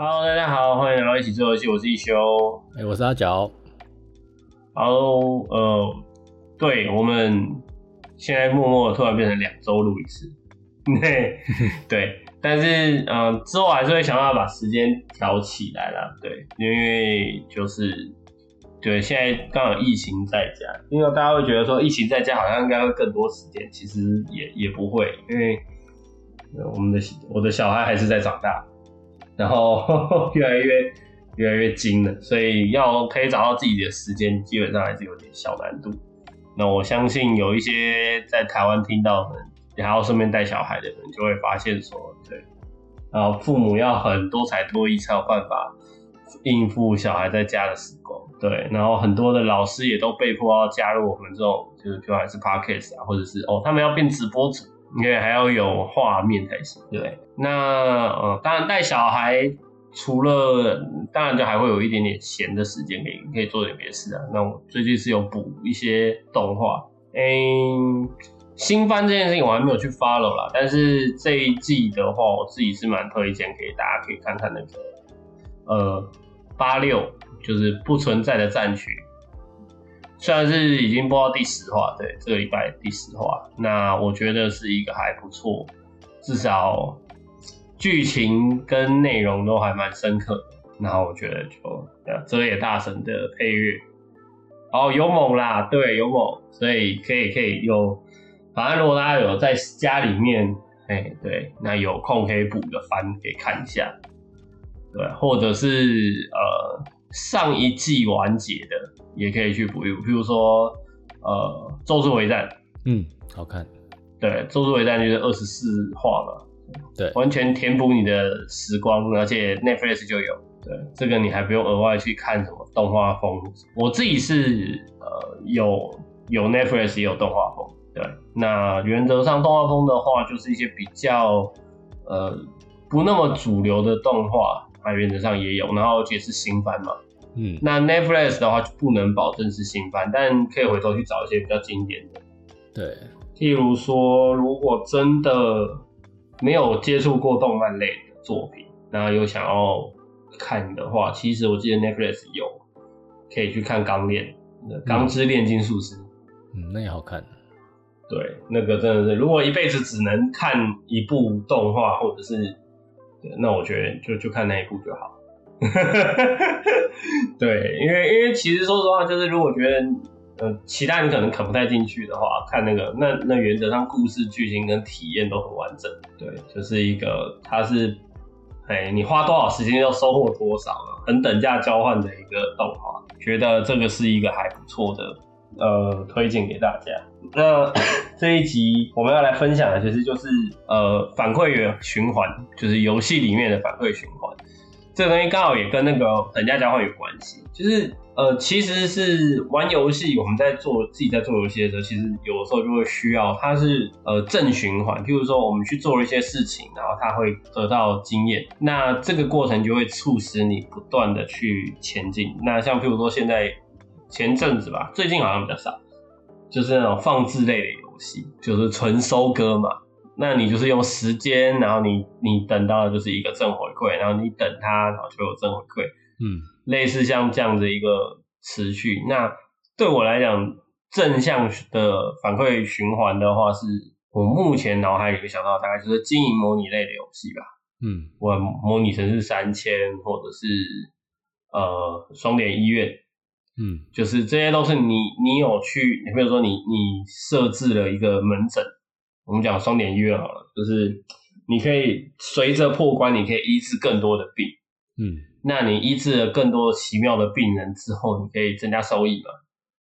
Hello，大家好，欢迎来到一起做游戏，我是一休。哎、我是阿角。Hello，呃，对我们现在默默的突然变成两周录一次，对 对，但是呃之后还是会想办法把时间调起来啦，对，因为就是对现在刚好疫情在家，因为大家会觉得说疫情在家好像应该会更多时间，其实也也不会，因为呃我们的我的小孩还是在长大，然后 越来越越来越精了，所以要可以找到自己的时间，基本上还是有点小难度。那我相信有一些在台湾听到的，也还要顺便带小孩的人，就会发现说，对，然后父母要很多才多艺才有办法应付小孩在家的时光，对，然后很多的老师也都被迫要加入我们这种，就是不管是 podcast 啊，或者是哦，他们要变直播主，因为还要有画面才行，对。那呃，当然带小孩。除了当然就还会有一点点闲的时间可以可以做点别的事啊。那我最近是有补一些动画，嗯，新番这件事情我还没有去 follow 啦。但是这一季的话，我自己是蛮推荐给大家可以看看那个呃八六，就是不存在的战区。虽然是已经播到第十话，对，这个礼拜第十话，那我觉得是一个还不错，至少。剧情跟内容都还蛮深刻，然后我觉得就泽野大神的配乐，哦有猛啦，对有猛，所以可以可以有，反正如果大家有在家里面，哎对，那有空可以补个番可以看一下，对，或者是呃上一季完结的也可以去补一补，譬如说呃咒术回战，嗯，好看，对，咒术回战就是二十四话嘛。对，完全填补你的时光，而且 Netflix 就有。对，这个你还不用额外去看什么动画风。我自己是呃有有 Netflix 也有动画风。对，那原则上动画风的话，就是一些比较呃不那么主流的动画，它原则上也有，然后而且是新番嘛。嗯，那 Netflix 的话就不能保证是新番，但可以回头去找一些比较经典的。对，譬如说，如果真的。没有接触过动漫类的作品，那有想要看的话，其实我记得 Netflix 有可以去看《钢炼》《钢之炼金术师》。嗯，那也好看。对，那个真的是，如果一辈子只能看一部动画，或者是，那我觉得就就看那一部就好。对，因为因为其实说实话，就是如果觉得。呃，其他人可能啃不太进去的话，看那个，那那原则上故事剧情跟体验都很完整。对，就是一个，它是，哎，你花多少时间要收获多少啊，很等价交换的一个动画，觉得这个是一个还不错的，呃，推荐给大家。那 这一集我们要来分享的，其实就是呃反馈循环，就是游戏里面的反馈循环。这个东西刚好也跟那个等价交换有关系，就是呃，其实是玩游戏，我们在做自己在做游戏的时候，其实有的时候就会需要它是呃正循环，譬如说我们去做了一些事情，然后它会得到经验，那这个过程就会促使你不断的去前进。那像譬如说现在前阵子吧，最近好像比较少，就是那种放置类的游戏，就是纯收割嘛。那你就是用时间，然后你你等到的就是一个正回馈，然后你等它，然后就有正回馈，嗯，类似像这样的一个持续。那对我来讲，正向的反馈循环的话，是我目前脑海里面想到大概就是经营模拟类的游戏吧。嗯，我模拟城市三千，或者是呃双点医院，嗯，就是这些都是你你有去，你比如说你你设置了一个门诊。我们讲双点医院好了，就是你可以随着破关，你可以医治更多的病。嗯，那你医治了更多奇妙的病人之后，你可以增加收益嘛？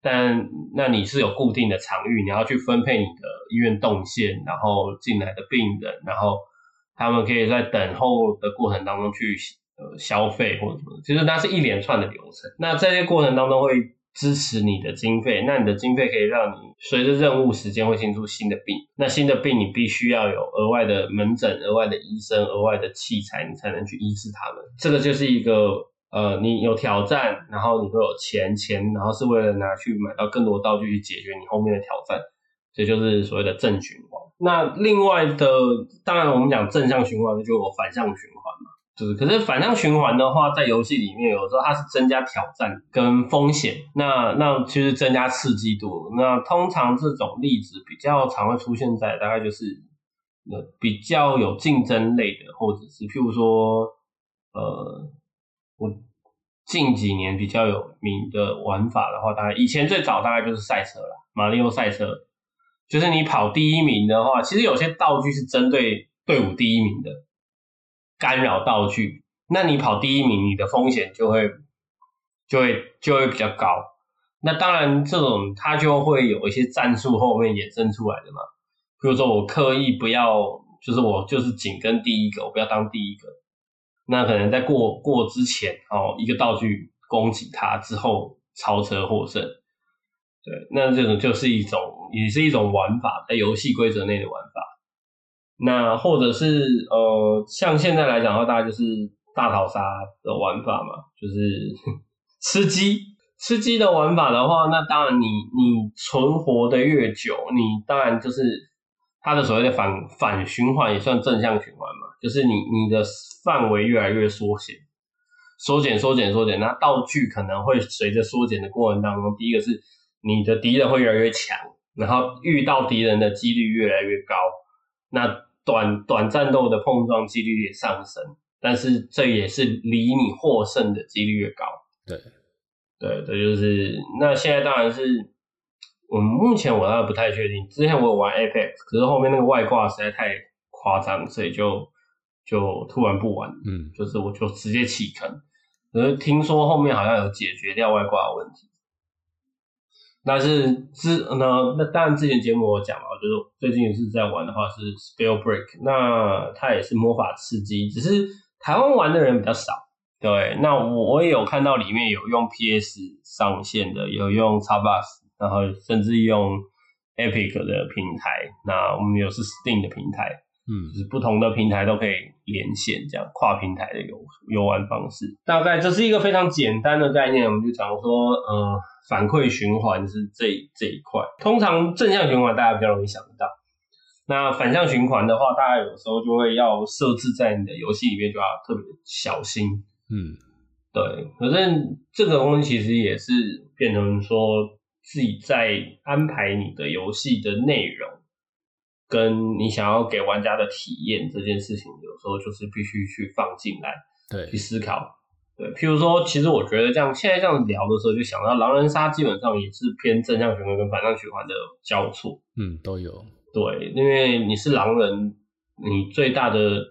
但那你是有固定的场域，你要去分配你的医院动线，然后进来的病人，然后他们可以在等候的过程当中去呃消费或者什么，其实那是一连串的流程。那在这些过程当中会。支持你的经费，那你的经费可以让你随着任务时间会新出新的病，那新的病你必须要有额外的门诊、额外的医生、额外的器材，你才能去医治他们。这个就是一个呃，你有挑战，然后你会有钱，钱然后是为了拿去买到更多道具去解决你后面的挑战，这就是所谓的正循环。那另外的，当然我们讲正向循环就有反向循环。就是，可是反向循环的话，在游戏里面有时候它是增加挑战跟风险，那那其实增加刺激度。那通常这种例子比较常会出现在大概就是呃比较有竞争类的，或者是譬如说呃我近几年比较有名的玩法的话，大概以前最早大概就是赛车啦，马里奥赛车，就是你跑第一名的话，其实有些道具是针对队伍第一名的。干扰道具，那你跑第一名，你的风险就会就会就会比较高。那当然，这种它就会有一些战术后面衍生出来的嘛。比如说，我刻意不要，就是我就是紧跟第一个，我不要当第一个。那可能在过过之前，哦，一个道具攻击他之后超车获胜。对，那这种就是一种，也是一种玩法，在游戏规则内的玩法。那或者是呃，像现在来讲的话，大概就是大逃杀的玩法嘛，就是 吃鸡。吃鸡的玩法的话，那当然你你存活的越久，你当然就是它的所谓的反反循环也算正向循环嘛，就是你你的范围越来越缩减，缩减缩减缩减，那道具可能会随着缩减的过程当中，第一个是你的敌人会越来越强，然后遇到敌人的几率越来越高。那短短战斗的碰撞几率也上升，但是这也是离你获胜的几率越高。对，对，这就是那现在当然是，我们目前我倒不太确定。之前我有玩 Apex，可是后面那个外挂实在太夸张，所以就就突然不玩。嗯，就是我就直接弃坑。可是听说后面好像有解决掉外挂的问题。但是之那那当然之前节目我讲了，就是最近也是在玩的话是 Spellbreak，那它也是魔法刺激，只是台湾玩的人比较少。对，那我我也有看到里面有用 PS 上线的，有用 Xbox，然后甚至用 Epic 的平台，那我们有是 Steam 的平台，嗯，就是不同的平台都可以连线，这样跨平台的游游玩方式。大概这是一个非常简单的概念，我们就讲说，嗯。反馈循环是这这一块，通常正向循环大家比较容易想得到，那反向循环的话，大家有时候就会要设置在你的游戏里面就要特别小心。嗯，对。可是这个东西其实也是变成说自己在安排你的游戏的内容，跟你想要给玩家的体验这件事情，有时候就是必须去放进来，对，去思考。对，譬如说，其实我觉得这样，现在这样聊的时候，就想到狼人杀基本上也是偏正向循环跟反向循环的交错。嗯，都有。对，因为你是狼人，你最大的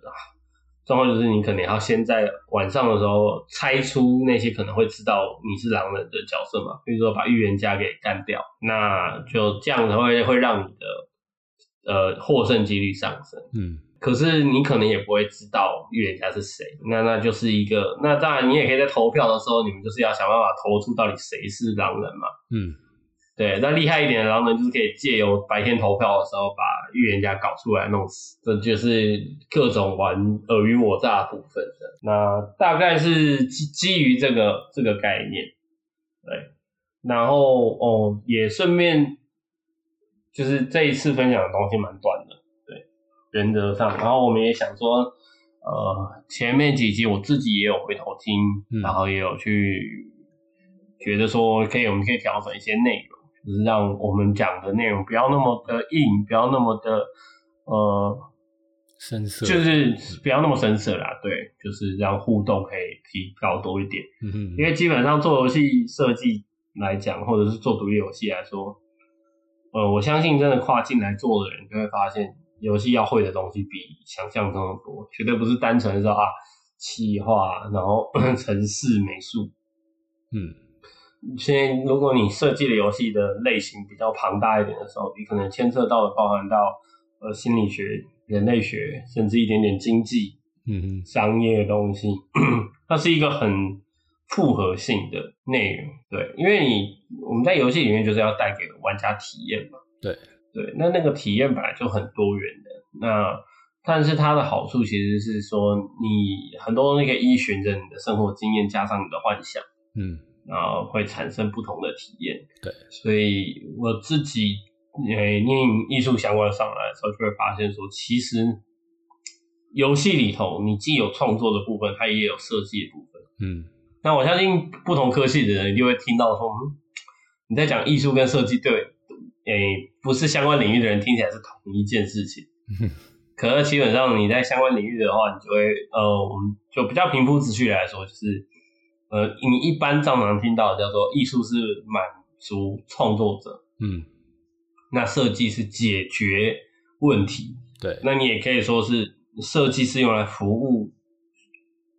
状况就是你可能要先在晚上的时候猜出那些可能会知道你是狼人的角色嘛，比如说把预言家给干掉，那就这样子会会让你的呃获胜几率上升。嗯。可是你可能也不会知道预言家是谁，那那就是一个，那当然你也可以在投票的时候，你们就是要想办法投出到底谁是狼人嘛。嗯，对，那厉害一点的狼人就是可以借由白天投票的时候把预言家搞出来弄死，这就是各种玩尔虞我诈部分的。那大概是基基于这个这个概念，对，然后哦也顺便就是这一次分享的东西蛮短的。对原则上，然后我们也想说，呃，前面几集我自己也有回头听，然后也有去觉得说，可以，我们可以调整一些内容，就是让我们讲的内容不要那么的硬，不要那么的呃深色，就是不要那么深色啦。对，就是让互动可以提高多一点。嗯哼，因为基本上做游戏设计来讲，或者是做独立游戏来说，呃，我相信真的跨境来做的人就会发现。游戏要会的东西比想象中的多，绝对不是单纯说啊，企划，然后 城市美术，嗯，现在如果你设计的游戏的类型比较庞大一点的时候，你可能牵涉到的包含到呃心理学、人类学，甚至一点点经济，嗯，商业的东西，它是一个很复合性的内容，对，因为你我们在游戏里面就是要带给玩家体验嘛，对。对，那那个体验本来就很多元的，那但是它的好处其实是说，你很多东西可以依循着你的生活经验加上你的幻想，嗯，然后会产生不同的体验。对，所以我自己诶念艺术相关上来的时候，就会发现说，其实游戏里头，你既有创作的部分，它也有设计的部分。嗯，那我相信不同科系的人一定会听到说，嗯，你在讲艺术跟设计，对，诶，不是相关领域的人听起来是同一件事情。可是基本上你在相关领域的话，你就会，呃，我们就比较平铺直叙来说，就是，呃，你一般常常听到的叫做艺术是满足创作者，嗯，那设计是解决问题，对，那你也可以说是设计是用来服务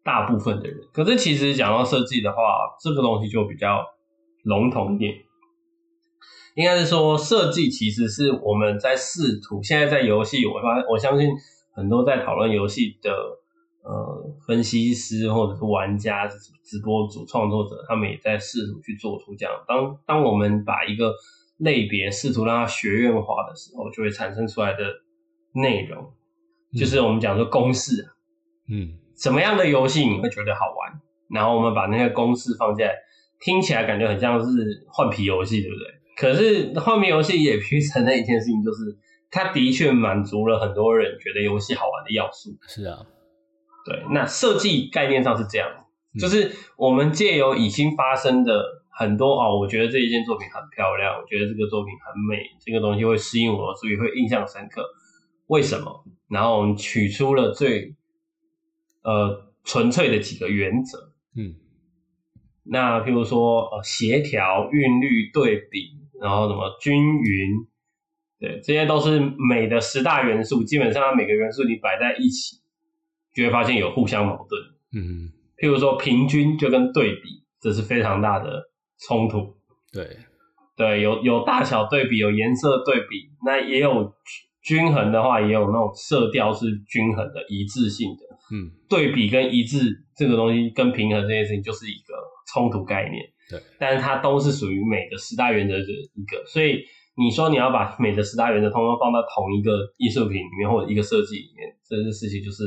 大部分的人。可是其实讲到设计的话，这个东西就比较笼统一点。应该是说，设计其实是我们在试图现在在游戏，我发我相信很多在讨论游戏的呃分析师或者是玩家、直播主、创作者，他们也在试图去做出这样。当当我们把一个类别试图让它学院化的时候，就会产生出来的内容，就是我们讲说公式啊，嗯，什么样的游戏你会觉得好玩？然后我们把那个公式放进来，听起来感觉很像是换皮游戏，对不对？可是换皮游戏也必须承认一件事情，就是它的确满足了很多人觉得游戏好玩的要素。是啊，对，那设计概念上是这样，嗯就是我们借由已经发生的很多哦，我觉得这一件作品很漂亮，我觉得这个作品很美，这个东西会吸引我，所以会印象深刻。为什么？然后我们取出了最呃纯粹的几个原则。嗯，那譬如说呃协调、韵律、对比，然后什么均匀，对，这些都是美的十大元素。基本上每个元素你摆在一起，就会发现有互相矛盾。嗯，譬如说平均就跟对比，这是非常大的冲突。对，对，有有大小对比，有颜色对比，那也有均衡的话，也有那种色调是均衡的、一致性的。嗯，对比跟一致这个东西跟平衡这件事情就是一个冲突概念。对，但是它都是属于美的十大原则的一个，所以你说你要把美的十大原则通通放到同一个艺术品里面或者一个设计里面，这件事情就是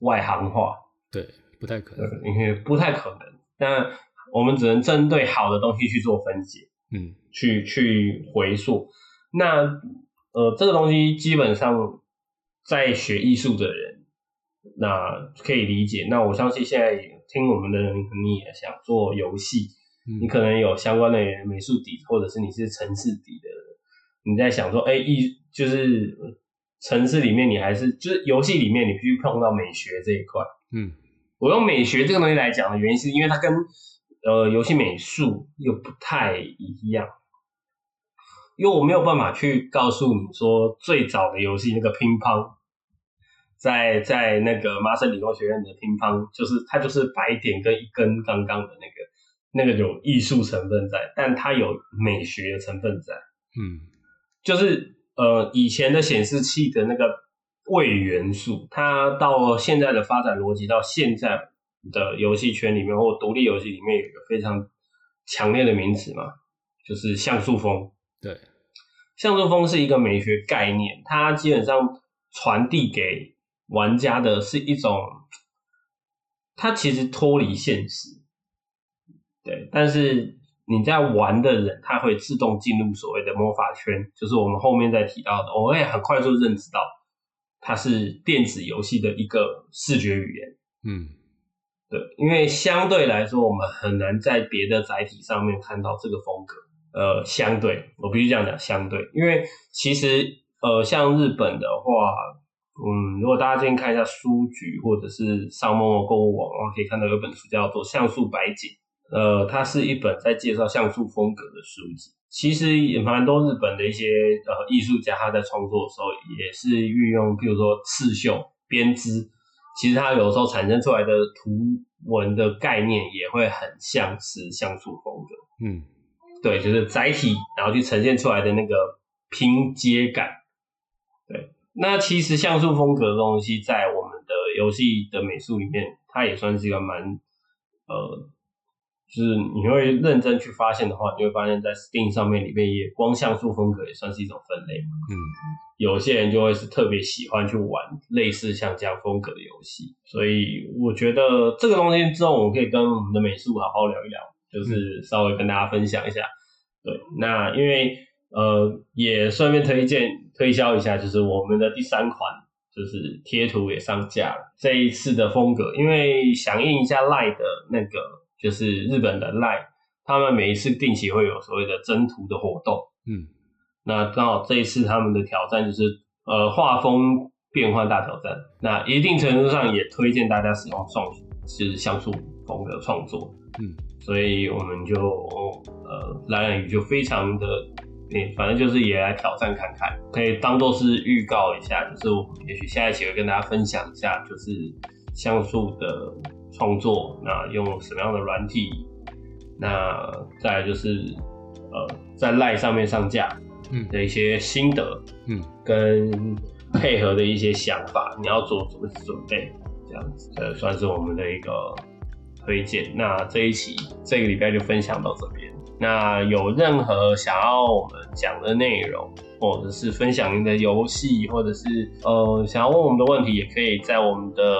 外行话。对，不太可能。，因为不太可能。那我们只能针对好的东西去做分解，嗯，去去回溯。那呃，这个东西基本上在学艺术的人，那可以理解。那我相信现在听我们的人，你也想做游戏，嗯你可能有相关的美术底，或者是你是城市底的人，你在想说，哎、艺就是呃城市里面你还是就是游戏里面你必须碰到美学这一块。嗯，我用美学这个东西来讲的原因，是因为它跟呃游戏美术又不太一样，因为我没有办法去告诉你说最早的游戏那个乒乓，在在那个麻省理工学院的乒乓，就是它就是白点跟一根刚刚的那个，那个有艺术成分在，但它有美学的成分在。嗯，就是呃以前的显示器的那个位元素，它到现在的发展逻辑，到现在的游戏圈里面或独立游戏里面有一个非常强烈的名词嘛，就是像素风。对，像素风是一个美学概念，它基本上传递给玩家的是一种，它其实脱离现实，对，但是你在玩的人，他会自动进入所谓的魔法圈，就是我们后面再提到的，我会很快速认知到它是电子游戏的一个视觉语言。嗯，对，因为相对来说，我们很难在别的载体上面看到这个风格。呃，相对，我必须这样讲，相对，因为其实呃，像日本的话，嗯，如果大家最近看一下书局或者是上陌陌购物网，然后可以看到有本书叫做《像素白景》，呃，它是一本在介绍像素风格的书籍。其实也蛮多日本的一些呃艺术家，他在创作的时候也是运用，譬如说刺绣、编织，其实它有时候产生出来的图文的概念也会很像是像素风格。嗯，对，就是载体，然后去呈现出来的那个拼接感。对，那其实像素风格的东西，在我们的游戏的美术里面，它也算是一个蛮呃，就是你会认真去发现的话，你会发现在 Steam 上面里面也光像素风格也算是一种分类嘛。嗯，有些人就会是特别喜欢去玩类似像这样风格的游戏，所以我觉得这个东西之后我们可以跟我们的美术好好聊一聊，就是稍微跟大家分享一下。对，那因为呃也顺便推荐推销一下，就是我们的第三款就是贴图也上架了。这一次的风格，因为响应一下赖的那个，就是日本的赖，他们每一次定期会有所谓的征图的活动。嗯，那刚好这一次他们的挑战就是呃画风变换大挑战。那一定程度上也推荐大家使用创是像素风格创作。嗯，所以我们就呃蓝蓝鱼就非常的。嗯，反正就是也来挑战看看，可以当做是预告一下，就是我们也许下一期会跟大家分享一下，就是像素的创作，那用什么样的软体，那再就是呃在赖上面上架，嗯的一些心得，嗯，跟配合的一些想法，你要做怎么准备，这样子，这算是我们的一个推荐。那这一期这个礼拜就分享到这边。那有任何想要我们讲的内容，或者是分享您的游戏，或者是呃想要问我们的问题，也可以在我们的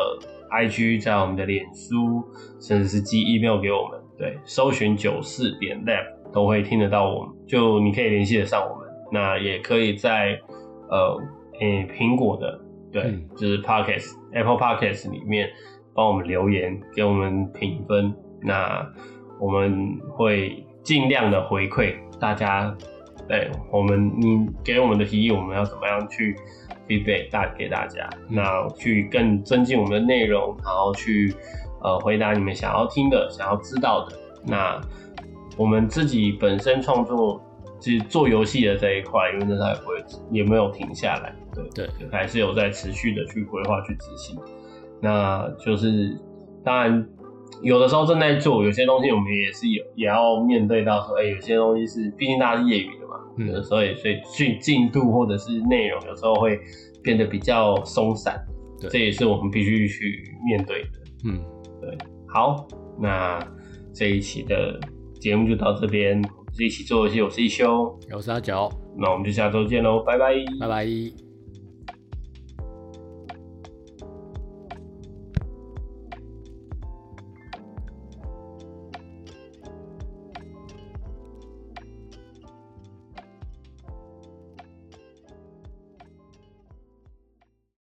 IG，在我们的脸书，甚至是寄 email 给我们。对，搜寻九四点 lab 都会听得到我们，就你可以联系得上我们。那也可以在呃诶苹果的对，嗯就是 Podcast Apple Podcast 里面帮我们留言，给我们评分。那我们会尽量的回馈大家，对我们你给我们的提议，我们要怎么样去 feedback 大给大家，那去更增进我们的内容，然后去呃回答你们想要听的、想要知道的。那我们自己本身创作，其实做游戏的这一块，因为那它也不会也没有停下来，对对，还是有在持续的去规划、去执行。那就是当然。有的时候正在做，有些东西我们也是有，也要面对到说，哎、有些东西是，毕竟大家是业余的嘛，嗯有的时候也所以进进度或者是内容，有时候会变得比较松散，对这也是我们必须去面对的。嗯，好，那这一期的节目就到这边，这一起做游戏，我是一休，我是阿角，那我们就下周见喽，拜拜。拜拜。